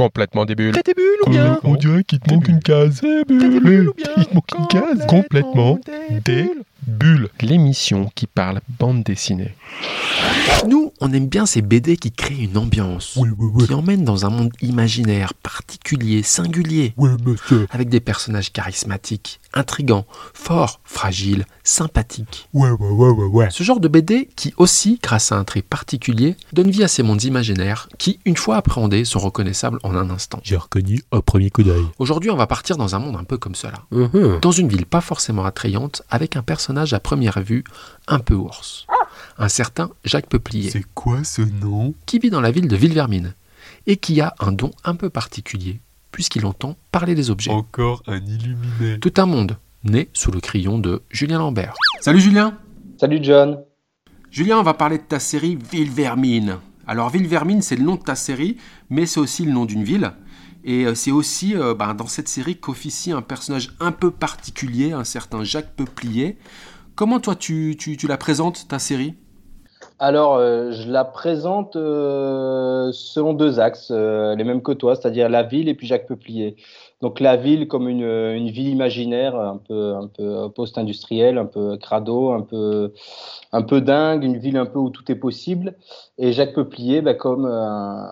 Complètement des bulles. Des bulles ou bien On dirait qu'il te manque une case. T'as des bulles ou bien Il te manque une case. Complètement des bulles. L'émission qui parle bande dessinée. Nous, on aime bien ces BD qui créent une ambiance, Oui, oui, oui. qui emmènent dans un monde imaginaire, particulier, singulier, Oui, monsieur. avec des personnages charismatiques, intrigants, forts, fragiles, sympathiques. Ce genre de BD qui aussi, grâce à un trait particulier, donne vie à ces mondes imaginaires qui, une fois appréhendés, sont reconnaissables en un instant. J'ai reconnu au premier coup d'œil. Aujourd'hui, on va partir dans un monde un peu comme cela. Dans une ville pas forcément attrayante, avec un personnage à première vue un peu ours. Un certain Jacques Peuplier, C'est quoi ce nom? Qui vit dans la ville de Villevermine, et qui a un don un peu particulier, puisqu'il entend parler des objets. Encore un illuminé. Tout un monde, né sous le crayon de Julien Lambert. Salut Julien Salut John. Julien, on va parler de ta série Villevermine. Alors Villevermine, c'est le nom de ta série, mais c'est aussi le nom d'une ville. Et euh, c'est aussi euh, ben, dans cette série qu'officie un personnage un peu particulier, un certain Jacques Peuplier. Comment toi tu, tu, la présentes, ta série? Alors, euh, je la présente selon deux axes, les mêmes que toi, c'est-à-dire la ville et puis Jacques Peuplier. Donc la ville comme une, une ville imaginaire, un peu, un peu post-industrielle, un peu crado, un peu, un peu dingue, une ville un peu où tout est possible. Et Jacques Peuplier bah, comme un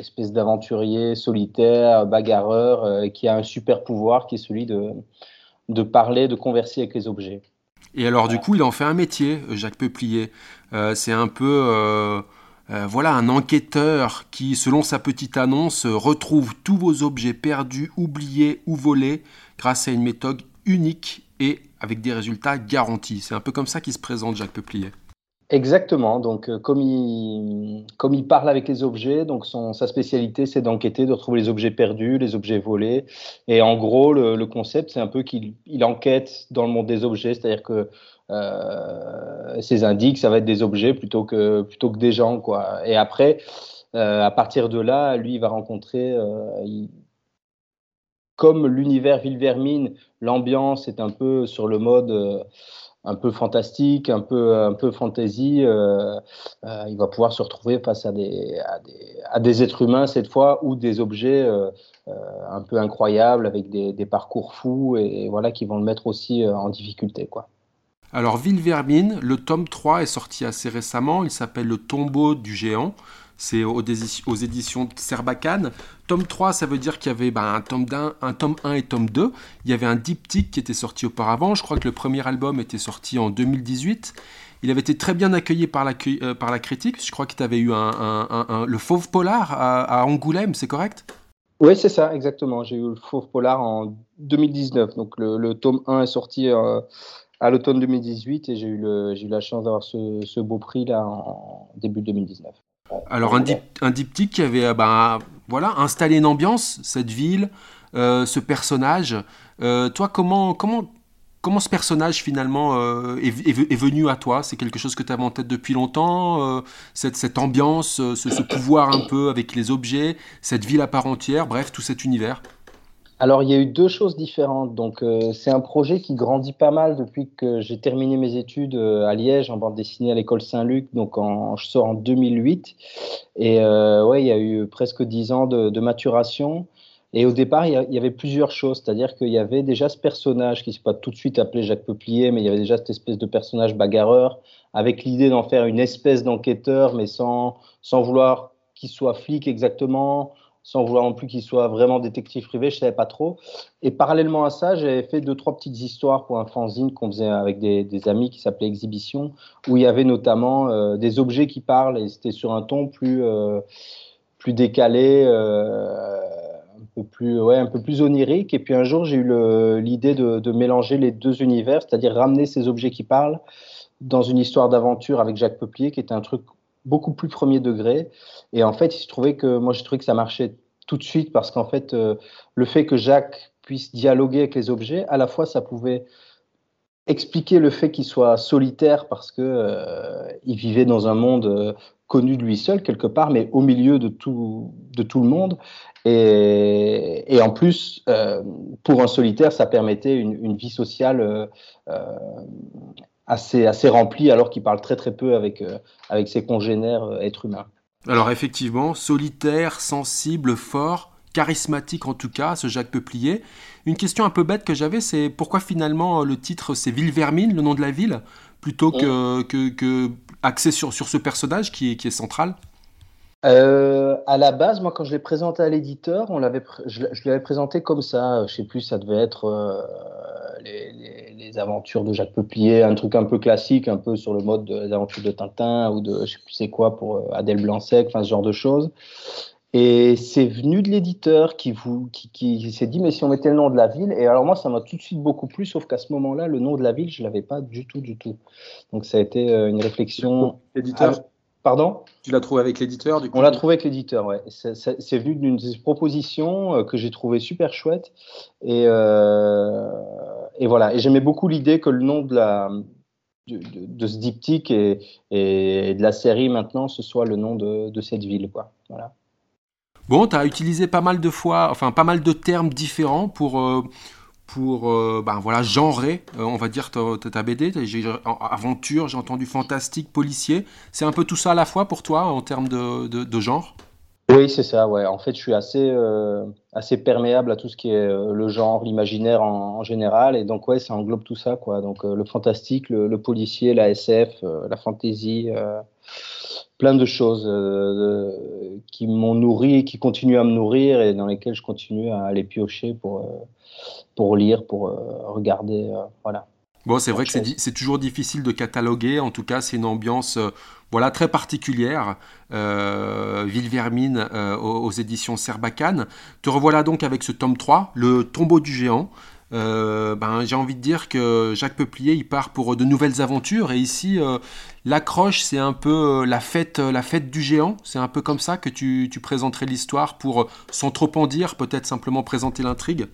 espèce d'aventurier solitaire, bagarreur, euh, qui a un super pouvoir qui est celui de, de parler, de converser avec les objets. Et alors du coup, il en fait un métier, Jacques Peuplier. Euh, c'est un peu... euh, voilà, un enquêteur qui, selon sa petite annonce, retrouve tous vos objets perdus, oubliés ou volés grâce à une méthode unique et avec des résultats garantis. C'est un peu comme ça qu'il se présente, Jacques Peuplier. Exactement. Donc, euh, comme il, comme il parle avec les objets, donc son, sa spécialité, c'est d'enquêter, de retrouver les objets perdus, les objets volés. Et en gros, le, le concept, c'est un peu qu'il il enquête dans le monde des objets, c'est-à-dire que euh, ses indices, ça va être des objets plutôt que, plutôt que des gens, quoi. Et après, euh, à partir de là, lui, il va rencontrer, euh, il- comme l'univers Villevermine, l'ambiance est un peu sur le mode euh, un peu fantastique, un peu, un peu fantasy. euh, euh, il va pouvoir se retrouver face à des, à des, à des êtres humains cette fois ou des objets euh, un peu incroyables avec des, des parcours fous et, voilà qui vont le mettre aussi en difficulté, quoi. Alors, Villevermine, le tome 3 est sorti assez récemment. Il s'appelle Le tombeau du géant. C'est aux, aux éditions Serbacane. Tome 3, ça veut dire qu'il y avait ben, un, tome d'un- un tome 1 et tome 2. Il y avait un diptyque qui était sorti auparavant. Je crois que le premier album était sorti en 2018. Il avait été très bien accueilli par la, euh, critique. Je crois que tu avais eu le Fauve Polar à, Angoulême, c'est correct? Oui, c'est ça, exactement. J'ai eu le Fauve Polar en 2019. Donc le, tome 1 est sorti euh, à l'automne 2018 et j'ai eu, le- j'ai eu la chance d'avoir ce, ce beau prix là en début 2019. Alors un, dip- un diptyque qui avait ben, voilà, installé une ambiance, cette ville, euh, ce personnage. Euh, toi, comment, comment, comment ce personnage finalement est, venu à toi? C'est quelque chose que tu avais en tête depuis longtemps cette, cette ambiance, ce, ce pouvoir un peu avec les objets, cette ville à part entière, bref, tout cet univers? Alors, il y a eu deux choses différentes. Donc, euh, c'est un projet qui grandit pas mal depuis que j'ai terminé mes études euh, à Liège en bande dessinée à l'école Saint-Luc. Donc, en, je sors en 2008. Et euh, ouais, il y a eu presque dix ans de, de maturation. Et au départ, il y, avait plusieurs choses. C'est-à-dire qu'il y avait déjà ce personnage qui s'est pas tout de suite appelé Jacques Peuplier, mais il y avait déjà cette espèce de personnage bagarreur avec l'idée d'en faire une espèce d'enquêteur, mais sans, sans vouloir qu'il soit flic exactement sans vouloir non plus qu'il soit vraiment détective privé, je savais pas trop. Et parallèlement à ça, j'avais fait deux, trois petites histoires pour un fanzine qu'on faisait avec des, amis qui s'appelait Exhibition, où il y avait notamment euh, des objets qui parlent, et c'était sur un ton plus, euh, plus décalé, euh, un, peu plus, ouais, un peu plus onirique. Et puis un jour, j'ai eu l'idée de, de mélanger les deux univers, c'est-à-dire ramener ces objets qui parlent dans une histoire d'aventure avec Jacques Peuplier, qui était un truc beaucoup plus premier degré. Et en fait, il se trouvait que moi, j'ai trouvé que ça marchait tout de suite parce qu'en fait, euh, le fait que Jacques puisse dialoguer avec les objets, à la fois, ça pouvait expliquer le fait qu'il soit solitaire parce que euh, il vivait dans un monde euh, connu de lui seul quelque part, mais au milieu de tout, de tout le monde. Et, en plus, pour un solitaire, ça permettait une, vie sociale assez, assez remplie, alors qu'il parle très très peu avec, euh, avec ses congénères euh, êtres humains. Alors effectivement, solitaire, sensible, fort, charismatique en tout cas, ce Jacques Peuplier. Une question un peu bête que j'avais, c'est pourquoi finalement le titre c'est Ville Vermine, le nom de la ville, plutôt que, que, que axé sur, sur ce personnage qui est, qui est central? Euh, à la base, moi, quand je l'ai présenté à l'éditeur, on l'avait, je, je l'avais présenté comme ça. Je sais plus, ça devait être euh, les, les, les, aventures de Jacques Peuplier, un truc un peu classique, un peu sur le mode des aventures de Tintin ou de, je sais plus c'est quoi pour euh, Adèle Blanc-Sec, enfin ce genre de choses. Et c'est venu de l'éditeur qui, vous, qui, qui s'est dit, mais si on mettait le nom de la ville, et alors moi, ça m'a tout de suite beaucoup plu, sauf qu'à ce moment-là, le nom de la ville, je l'avais pas du tout, du tout. Donc ça a été euh, une réflexion. L'éditeur? Pardon? Tu l'as trouvé avec l'éditeur du coup On l'a trouvé avec l'éditeur, ouais. C'est venu d'une proposition euh, que j'ai trouvé super chouette. Et, euh, et voilà. Et j'aimais beaucoup l'idée que le nom de, la, de, de, de ce diptyque et, et, de la série maintenant, ce soit le nom de, de cette ville. Quoi. Voilà. Bon, tu as utilisé pas mal de fois, enfin pas mal de termes différents pour, euh, pour euh, ben voilà, genrer, euh, on va dire, ta, BD. Aventure, j'ai entendu fantastique, policier. C'est un peu tout ça à la fois pour toi en termes de, genre? Oui, c'est ça, ouais. En fait, je suis assez, euh, assez perméable à tout ce qui est le genre, l'imaginaire en, général. Et donc, ouais, ça englobe tout ça, quoi. Donc, le fantastique, le, le, policier, la SF, la fantaisie plein de choses euh, qui m'ont nourri, qui continuent à me nourrir et dans lesquelles je continue à aller piocher pour, euh, pour lire, pour euh, regarder. voilà. Bon, c'est vrai que c'est toujours difficile de cataloguer. En tout cas, c'est une ambiance voilà, très particulière. Ville Vermine euh, aux, aux, éditions Serbacane. Te revoilà donc avec ce tome 3, Le tombeau du géant. Euh, ben, j'ai envie de dire que Jacques Peuplier il part pour de nouvelles aventures et ici euh, l'accroche c'est un peu la fête la fête du géant c'est un peu comme ça que tu, présenterais l'histoire pour sans trop en dire peut-être simplement présenter l'intrigue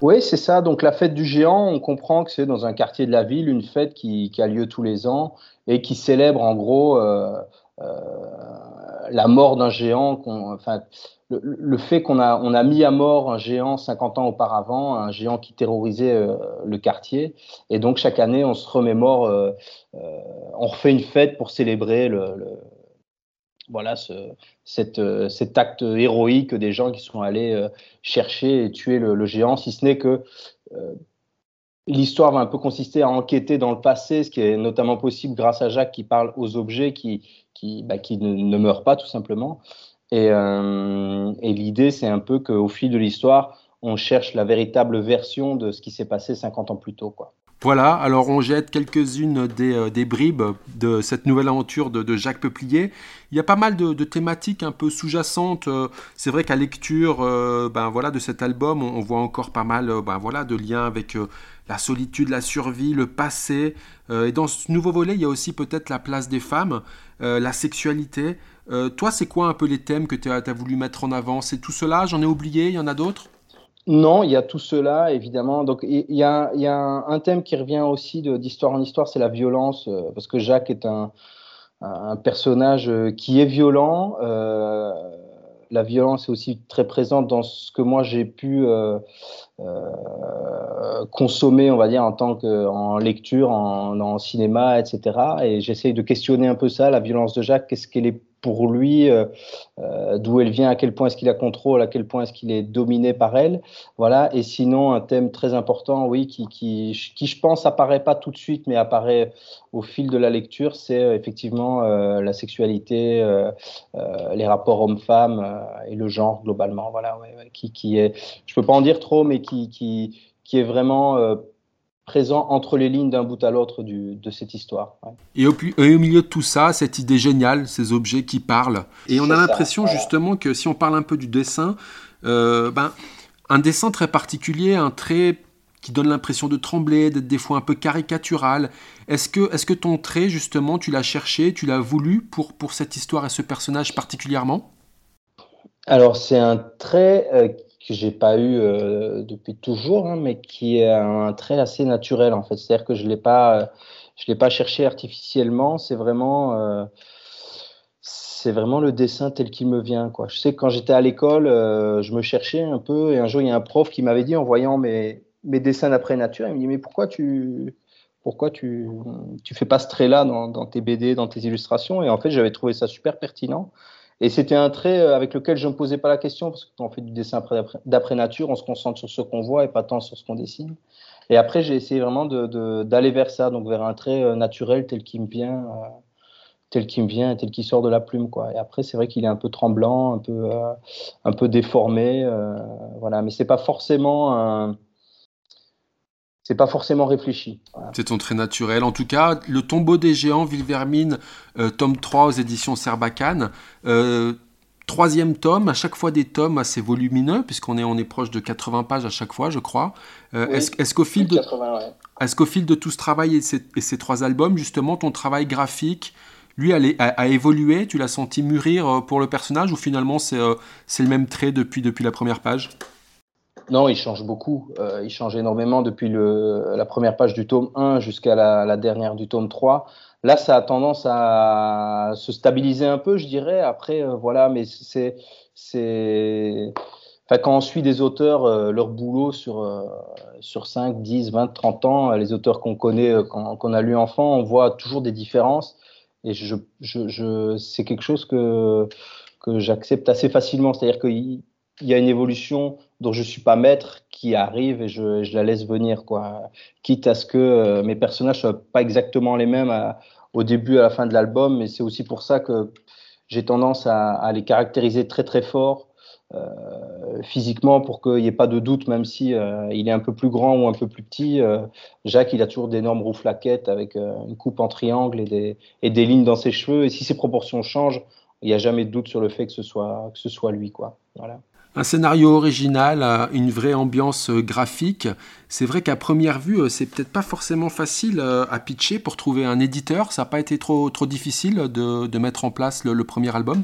oui, c'est ça. Donc la fête du géant, on comprend que c'est dans un quartier de la ville une fête qui, a lieu tous les ans et qui célèbre en gros euh, euh, la mort d'un géant. Le, fait qu'on a, on a mis à mort un géant 50 ans auparavant, un géant qui terrorisait euh, le quartier. Et donc chaque année, on se remémore, euh, euh, on refait une fête pour célébrer le, voilà ce, cet acte héroïque des gens qui sont allés chercher et tuer le, géant, si ce n'est que l'histoire va un peu consister à enquêter dans le passé, ce qui est notamment possible grâce à Jacques qui parle aux objets qui, qui, bah, ne, meurent pas tout simplement. Et, euh, et l'idée, c'est un peu qu'au fil de l'histoire, on cherche la véritable version de ce qui s'est passé 50 ans plus tôt. Quoi. Voilà, alors on jette quelques-unes des, euh, des, bribes de cette nouvelle aventure de, Jacques Peuplier. Il y a pas mal de, thématiques un peu sous-jacentes. Euh, c'est vrai qu'à lecture ben, voilà, de cet album, on, on, voit encore pas mal ben, voilà, de liens avec la solitude, la survie, le passé. et dans ce nouveau volet, il y a aussi peut-être la place des femmes, la sexualité. toi, c'est quoi un peu les thèmes que tu as, voulu mettre en avant? C'est tout cela? J'en ai oublié? Il y en a d'autres? Non, il y a tout cela, évidemment. Donc, il y a, un, thème qui revient aussi d'histoire en histoire, c'est la violence, euh, parce que Jacques est un, personnage euh, qui est violent. La violence est aussi très présente dans ce que moi j'ai pu euh, euh, consommer, on va dire, en tant que en lecture, en, en cinéma, etc. Et j'essaye de questionner un peu ça, la violence de Jacques. Qu'est-ce qu'elle est pour lui, euh, euh, d'où elle vient, à quel point est-ce qu'il la contrôle, à quel point est-ce qu'il est dominé par elle. Voilà. Et sinon, un thème très important, oui, qui, qui, qui, je pense apparaît pas tout de suite, mais apparaît au fil de la lecture, c'est euh, effectivement la sexualité, les rapports hommes-femmes et le genre globalement. Voilà, ouais, qui, qui est, je peux pas en dire trop, mais qui, qui, qui est vraiment présent entre les lignes d'un bout à l'autre de cette histoire. Ouais. Et, au, et, au, milieu de tout ça, cette idée géniale, ces objets qui parlent. Et on a l'impression voilà. justement que si on parle un peu du dessin, euh, ben, un dessin très particulier, un trait qui donne l'impression de trembler, d'être des fois un peu caricatural. Est-ce que, est que ton trait, justement, tu l'as cherché, tu l'as voulu pour, pour cette histoire et ce personnage particulièrement? Alors, c'est un trait euh, que j'ai pas eu euh, depuis toujours, hein, mais qui est un trait assez naturel en fait. C'est-à-dire que je l'ai pas, je l'ai pas cherché artificiellement. C'est vraiment, euh, c'est vraiment le dessin tel qu'il me vient. Quoi. Je sais que quand j'étais à l'école, euh, je me cherchais un peu, et un jour il y a un prof qui m'avait dit en voyant mes, mes dessins d'après nature, il me dit mais pourquoi tu pourquoi tu tu fais pas ce trait-là dans tes BD, dans tes illustrations? Et en fait, j'avais trouvé ça super pertinent. Et c'était un trait avec lequel je ne me posais pas la question, parce que quand on fait du dessin d'après nature, on se concentre sur ce qu'on voit et pas tant sur ce qu'on dessine. Et après, j'ai essayé vraiment d'aller vers ça, donc vers un trait naturel tel qu'il me vient tel qu'il me vient, tel qu'il sort de la plume, quoi. Et après, c'est vrai qu'il est un peu tremblant, un peu, euh, un peu déformé, euh, voilà. Mais c'est pas forcément un... c'est pas forcément réfléchi. C'est ton trait naturel. En tout cas, le tombeau des géants, Vilvermine, euh, tome 3 aux éditions Serbacane. troisième tome, à chaque fois des tomes assez volumineux, puisqu'on est, on est proche de 80 pages à chaque fois, je crois. est-ce, qu'au fil, de, est-ce qu'au fil de tout ce travail et ces, et ces trois albums, justement, ton travail graphique, lui a, évolué? Tu l'as senti mûrir euh, pour le personnage ou finalement c'est euh, le même trait depuis, depuis la première page? Non, il change beaucoup. Euh, il change énormément depuis la première page du tome 1 jusqu'à la, dernière du tome 3. Là, ça a tendance à se stabiliser un peu, je dirais. Après, voilà, mais c'est. Quand on suit des auteurs, leur boulot sur, sur 5, 10, 20, 30 ans, les auteurs qu'on connaît, qu'on a lu enfant, on voit toujours des différences. Et je, c'est quelque chose que, que j'accepte assez facilement. C'est-à-dire qu'il y a une évolution dont je suis pas maître qui arrive et je, je, la laisse venir. Quoi. Quitte à ce que euh, mes personnages soient pas exactement les mêmes au début à la fin de l'album. Mais c'est aussi pour ça que j'ai tendance à, les caractériser très très fort euh, physiquement pour qu'il n'y ait pas de doute, même si euh, il est un peu plus grand ou un peu plus petit. Euh, Jacques, il a toujours d'énormes rouflaquettes avec une coupe en triangle et des, et des lignes dans ses cheveux. Et si ses proportions changent, il n'y a jamais de doute sur le fait que ce soit, que ce soit lui. Quoi. Voilà. Un scénario original, une vraie ambiance graphique. C'est vrai qu'à première vue, c'est peut-être pas forcément facile à pitcher pour trouver un éditeur. Ça n'a pas été trop, trop difficile de, de mettre en place le premier album?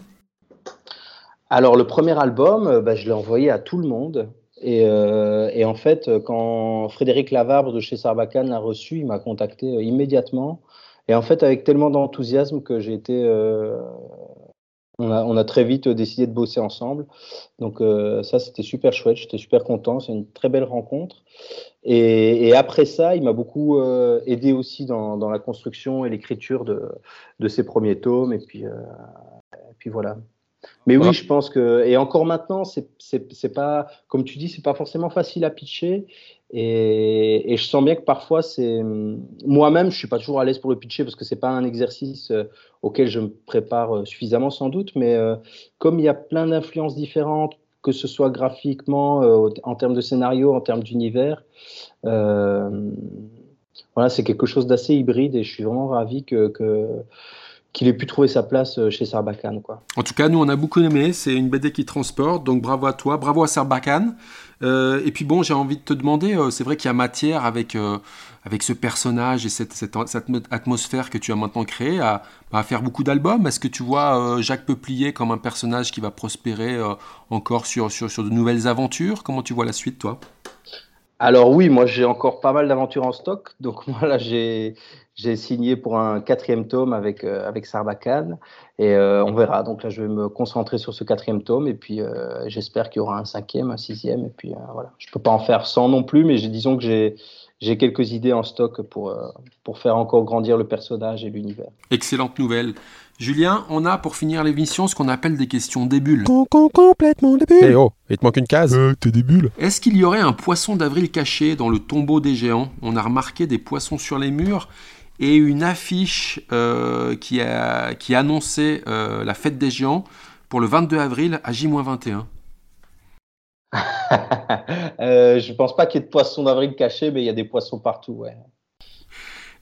Alors, le premier album, euh, bah, je l'ai envoyé à tout le monde. Euh, et, en fait, quand Frédéric Lavarbre de chez Sarbacane l'a reçu, il m'a contacté euh, immédiatement. Et en fait, avec tellement d'enthousiasme que j'ai été. On, a, très vite décidé de bosser ensemble. Donc, ça, c'était super chouette. J'étais super content. C'est une très belle rencontre. Et, après ça, il m'a beaucoup aidé aussi dans, la construction et l'écriture de, de, ces premiers tomes. Et puis, et puis voilà. Mais oui, je pense que et encore maintenant, c'est pas comme tu dis, c'est pas forcément facile à pitcher. Et, et je sens bien que parfois, c'est moi-même, je suis pas toujours à l'aise pour le pitcher parce que c'est pas un exercice euh, auquel je me prépare euh, suffisamment sans doute. Mais euh, comme il y a plein d'influences différentes, que ce soit graphiquement, en termes de scénario, en termes d'univers, voilà, c'est quelque chose d'assez hybride et je suis vraiment ravi que, que qu'il ait pu trouver sa place euh, chez Sarbacane. Quoi. En tout cas, nous, on a beaucoup aimé. C'est une BD qui transporte, donc bravo à toi, bravo à Sarbacane. Euh, et puis bon, j'ai envie de te demander, euh, c'est vrai qu'il y a matière avec, ce personnage et cette, atmosphère que tu as maintenant créée à, à faire beaucoup d'albums. Est-ce que tu vois Jacques Peuplier comme un personnage qui va prospérer encore sur de nouvelles aventures? Comment tu vois la suite, toi? Alors oui, moi j'ai encore pas mal d'aventures en stock. Donc voilà, j'ai j'ai signé pour un quatrième tome avec, euh, avec Sarbacane et euh, on verra. Donc là, je vais me concentrer sur ce quatrième tome et puis euh, j'espère qu'il y aura un cinquième, un sixième et puis voilà. Je peux pas en faire 100 non plus, mais disons que j'ai j'ai quelques idées en stock pour, pour faire encore grandir le personnage et l'univers. Excellente nouvelle. Julien, on a pour finir l'émission ce qu'on appelle des questions débules. complètement débules. Eh oh, il te manque une case. Euh, t'es débule. Est-ce qu'il y aurait un poisson d'avril caché dans le tombeau des géants? On a remarqué des poissons sur les murs et une affiche euh, qui, a, qui annonçait euh, la fête des géants pour le 22 avril à J-21. Euh, je pense pas qu'il y ait de poissons d'avril cachés, mais il y a des poissons partout, ouais.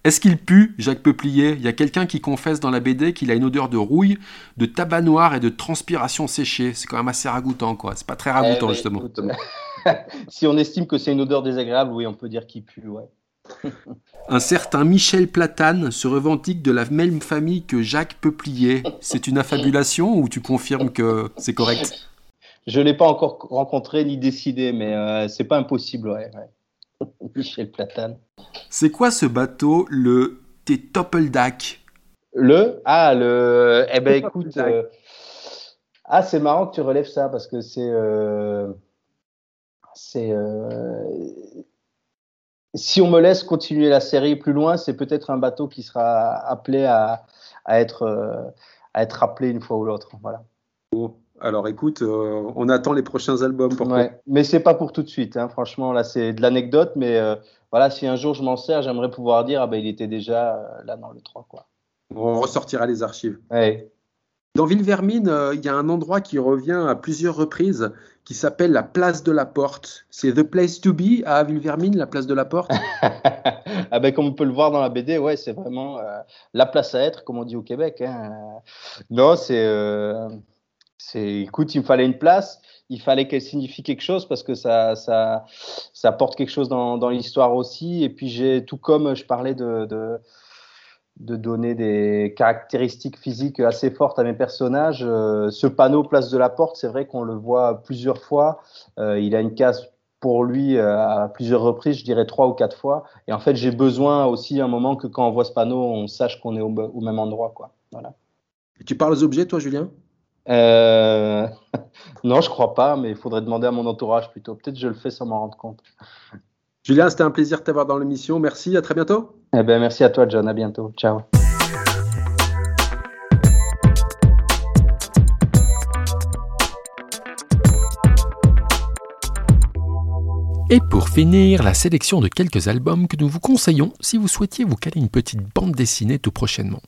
Est-ce qu'il pue, Jacques Peuplier? Il y a quelqu'un qui confesse dans la BD qu'il a une odeur de rouille, de tabac noir et de transpiration séchée. C'est quand même assez ragoûtant, quoi. C'est pas très ragoûtant, eh, justement. si on estime que c'est une odeur désagréable, oui, on peut dire qu'il pue, ouais. Un certain Michel Platane se revendique de la même famille que Jacques Peuplier. C'est une affabulation ou tu confirmes que c'est correct? Je ne l'ai pas encore rencontré ni décidé, mais euh, c'est pas impossible. Ouais, Michel Platane. C'est quoi ce bateau, le Toppeldack Le Ah, le. Eh ben écoute. Euh, ah, c'est marrant que tu relèves ça parce que c'est. Euh, c'est si on me laisse continuer la série plus loin, c'est peut-être un bateau qui sera appelé à, être, euh, à être rappelé une fois ou l'autre. Voilà. Alors écoute, euh, on attend les prochains albums. Pour ouais. Mais c'est pas pour tout de suite. Hein. Franchement, là, c'est de l'anecdote. Mais euh, voilà, si un jour je m'en sers, j'aimerais pouvoir dire, ah ben, il était déjà euh, là dans le 3. Quoi. On ressortira les archives. Ouais. Dans Villevermine, il y a un endroit qui revient à plusieurs reprises qui s'appelle la place de la Porte. C'est The Place to Be à Villevermine, la place de la Porte. ah ben, comme on peut le voir dans la BD, ouais, c'est vraiment la place à être, comme on dit au Québec. Hein. Non, c'est, c'est, écoute, il me fallait une place, il fallait qu'elle signifie quelque chose parce que ça, ça, porte quelque chose dans, l'histoire aussi. Et puis j'ai, tout comme je parlais de, de donner des caractéristiques physiques assez fortes à mes personnages. Euh, ce panneau place de la porte, c'est vrai qu'on le voit plusieurs fois. Euh, il a une case pour lui euh, à plusieurs reprises, je dirais trois ou quatre fois. Et en fait, j'ai besoin aussi un moment que quand on voit ce panneau, on sache qu'on est au, au, même endroit. Quoi. Voilà. Tu parles aux objets, toi, Julien? Euh... Non, je crois pas, mais il faudrait demander à mon entourage plutôt. Peut-être je le fais sans m'en rendre compte. Julien, c'était un plaisir de t'avoir dans l'émission. Merci, à très bientôt. Eh ben, merci à toi, John. À bientôt. Ciao. Et pour finir, la sélection de quelques albums que nous vous conseillons si vous souhaitiez vous caler une petite bande dessinée tout prochainement.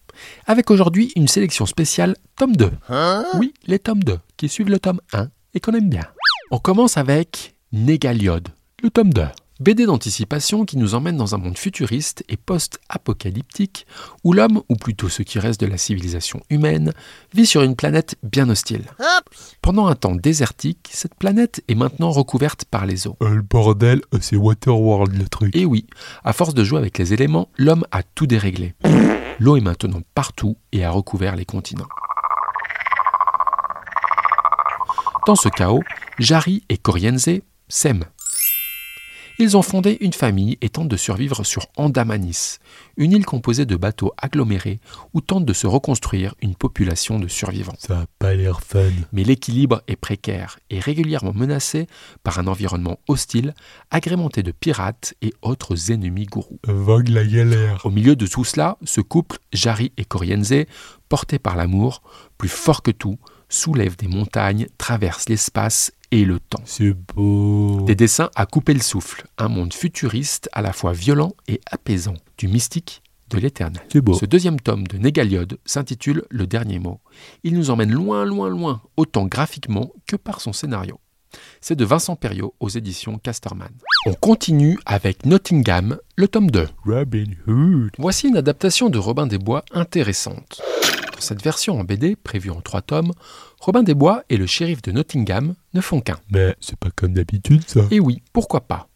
Avec aujourd'hui une sélection spéciale tome 2. Hein? Oui, les tomes 2 qui suivent le tome 1 et qu'on aime bien. On commence avec Négaliode, le tome 2. BD d'anticipation qui nous emmène dans un monde futuriste et post-apocalyptique où l'homme, ou plutôt ce qui reste de la civilisation humaine, vit sur une planète bien hostile. Pendant un temps désertique, cette planète est maintenant recouverte par les eaux. Euh, le bordel, euh, c'est Waterworld le truc. Et oui, à force de jouer avec les éléments, l'homme a tout déréglé. L'eau est maintenant partout et a recouvert les continents. Dans ce chaos, Jari et Corienze s'aiment. Ils ont fondé une famille et tentent de survivre sur Andamanis, une île composée de bateaux agglomérés où tente de se reconstruire une population de survivants. Ça a pas l'air fun. Mais l'équilibre est précaire et régulièrement menacé par un environnement hostile, agrémenté de pirates et autres ennemis gourous. Vogue la galère. Au milieu de tout cela, ce couple, Jari et Corienze, porté par l'amour, plus fort que tout, soulève des montagnes, traverse l'espace et le temps. C'est beau. Des dessins à couper le souffle, un monde futuriste à la fois violent et apaisant, du mystique de l'éternel. C'est beau. Ce deuxième tome de Négaliode s'intitule Le dernier mot. Il nous emmène loin, loin, loin, autant graphiquement que par son scénario. C'est de Vincent Perriot aux éditions Casterman. On continue avec Nottingham, le tome 2. Robin Hood. Voici une adaptation de Robin des Bois intéressante. Dans cette version en BD, prévue en trois tomes, Robin des Bois et le shérif de Nottingham ne font qu'un. Mais c'est pas comme d'habitude ça. Et oui, pourquoi pas?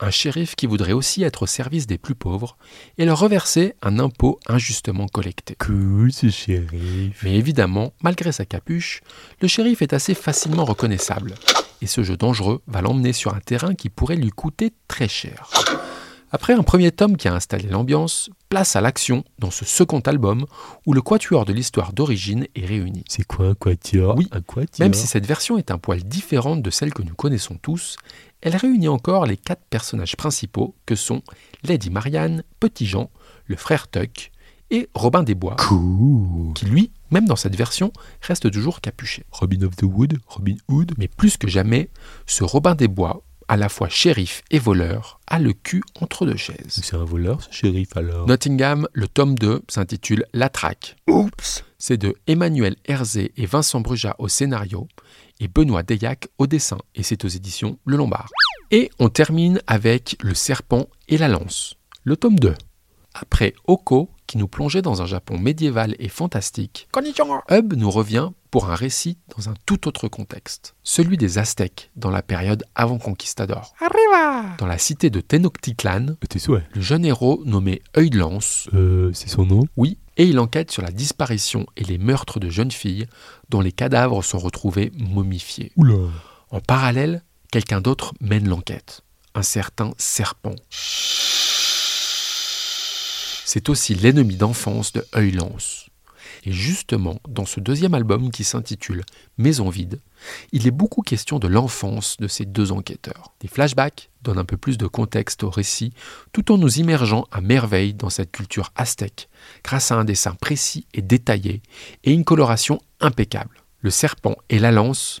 Un shérif qui voudrait aussi être au service des plus pauvres et leur reverser un impôt injustement collecté. Cool ce shérif. Mais évidemment, malgré sa capuche, le shérif est assez facilement reconnaissable. Et ce jeu dangereux va l'emmener sur un terrain qui pourrait lui coûter très cher. Après un premier tome qui a installé l'ambiance, place à l'action dans ce second album où le quatuor de l'histoire d'origine est réuni. C'est quoi un quatuor? Oui, un quatuor? Même si cette version est un poil différente de celle que nous connaissons tous, elle réunit encore les quatre personnages principaux que sont Lady Marianne, Petit Jean, le frère Tuck et Robin des Bois, Cool. qui lui, même dans cette version, reste toujours capuché. Robin of the Wood, Robin Hood. Mais plus que jamais, ce Robin des Bois, à la fois shérif et voleur, a le cul entre deux chaises. C'est un voleur ce shérif alors? Nottingham, le tome 2, s'intitule La Traque. Oups. C'est de Emmanuel Herzé et Vincent Bruja au scénario et Benoît Deillac au dessin, et c'est aux éditions Le Lombard. Et on termine avec Le Serpent et la Lance, le tome 2. Après Oko, qui nous plongeait dans un Japon médiéval et fantastique, Hub nous revient pour un récit dans un tout autre contexte, celui des Aztèques dans la période avant Conquistador. Dans la cité de Tenochtitlan, le jeune héros nommé Œil de Lance, Euh, c'est son nom oui, et il enquête sur la disparition et les meurtres de jeunes filles dont les cadavres sont retrouvés momifiés. Oula. En parallèle, quelqu'un d'autre mène l'enquête, un certain serpent. C'est aussi l'ennemi d'enfance de Lance. Et justement, dans ce deuxième album qui s'intitule Maison vide, il est beaucoup question de l'enfance de ces deux enquêteurs. Des flashbacks donnent un peu plus de contexte au récit, tout en nous immergeant à merveille dans cette culture aztèque, grâce à un dessin précis et détaillé, et une coloration impeccable. Le serpent et la lance,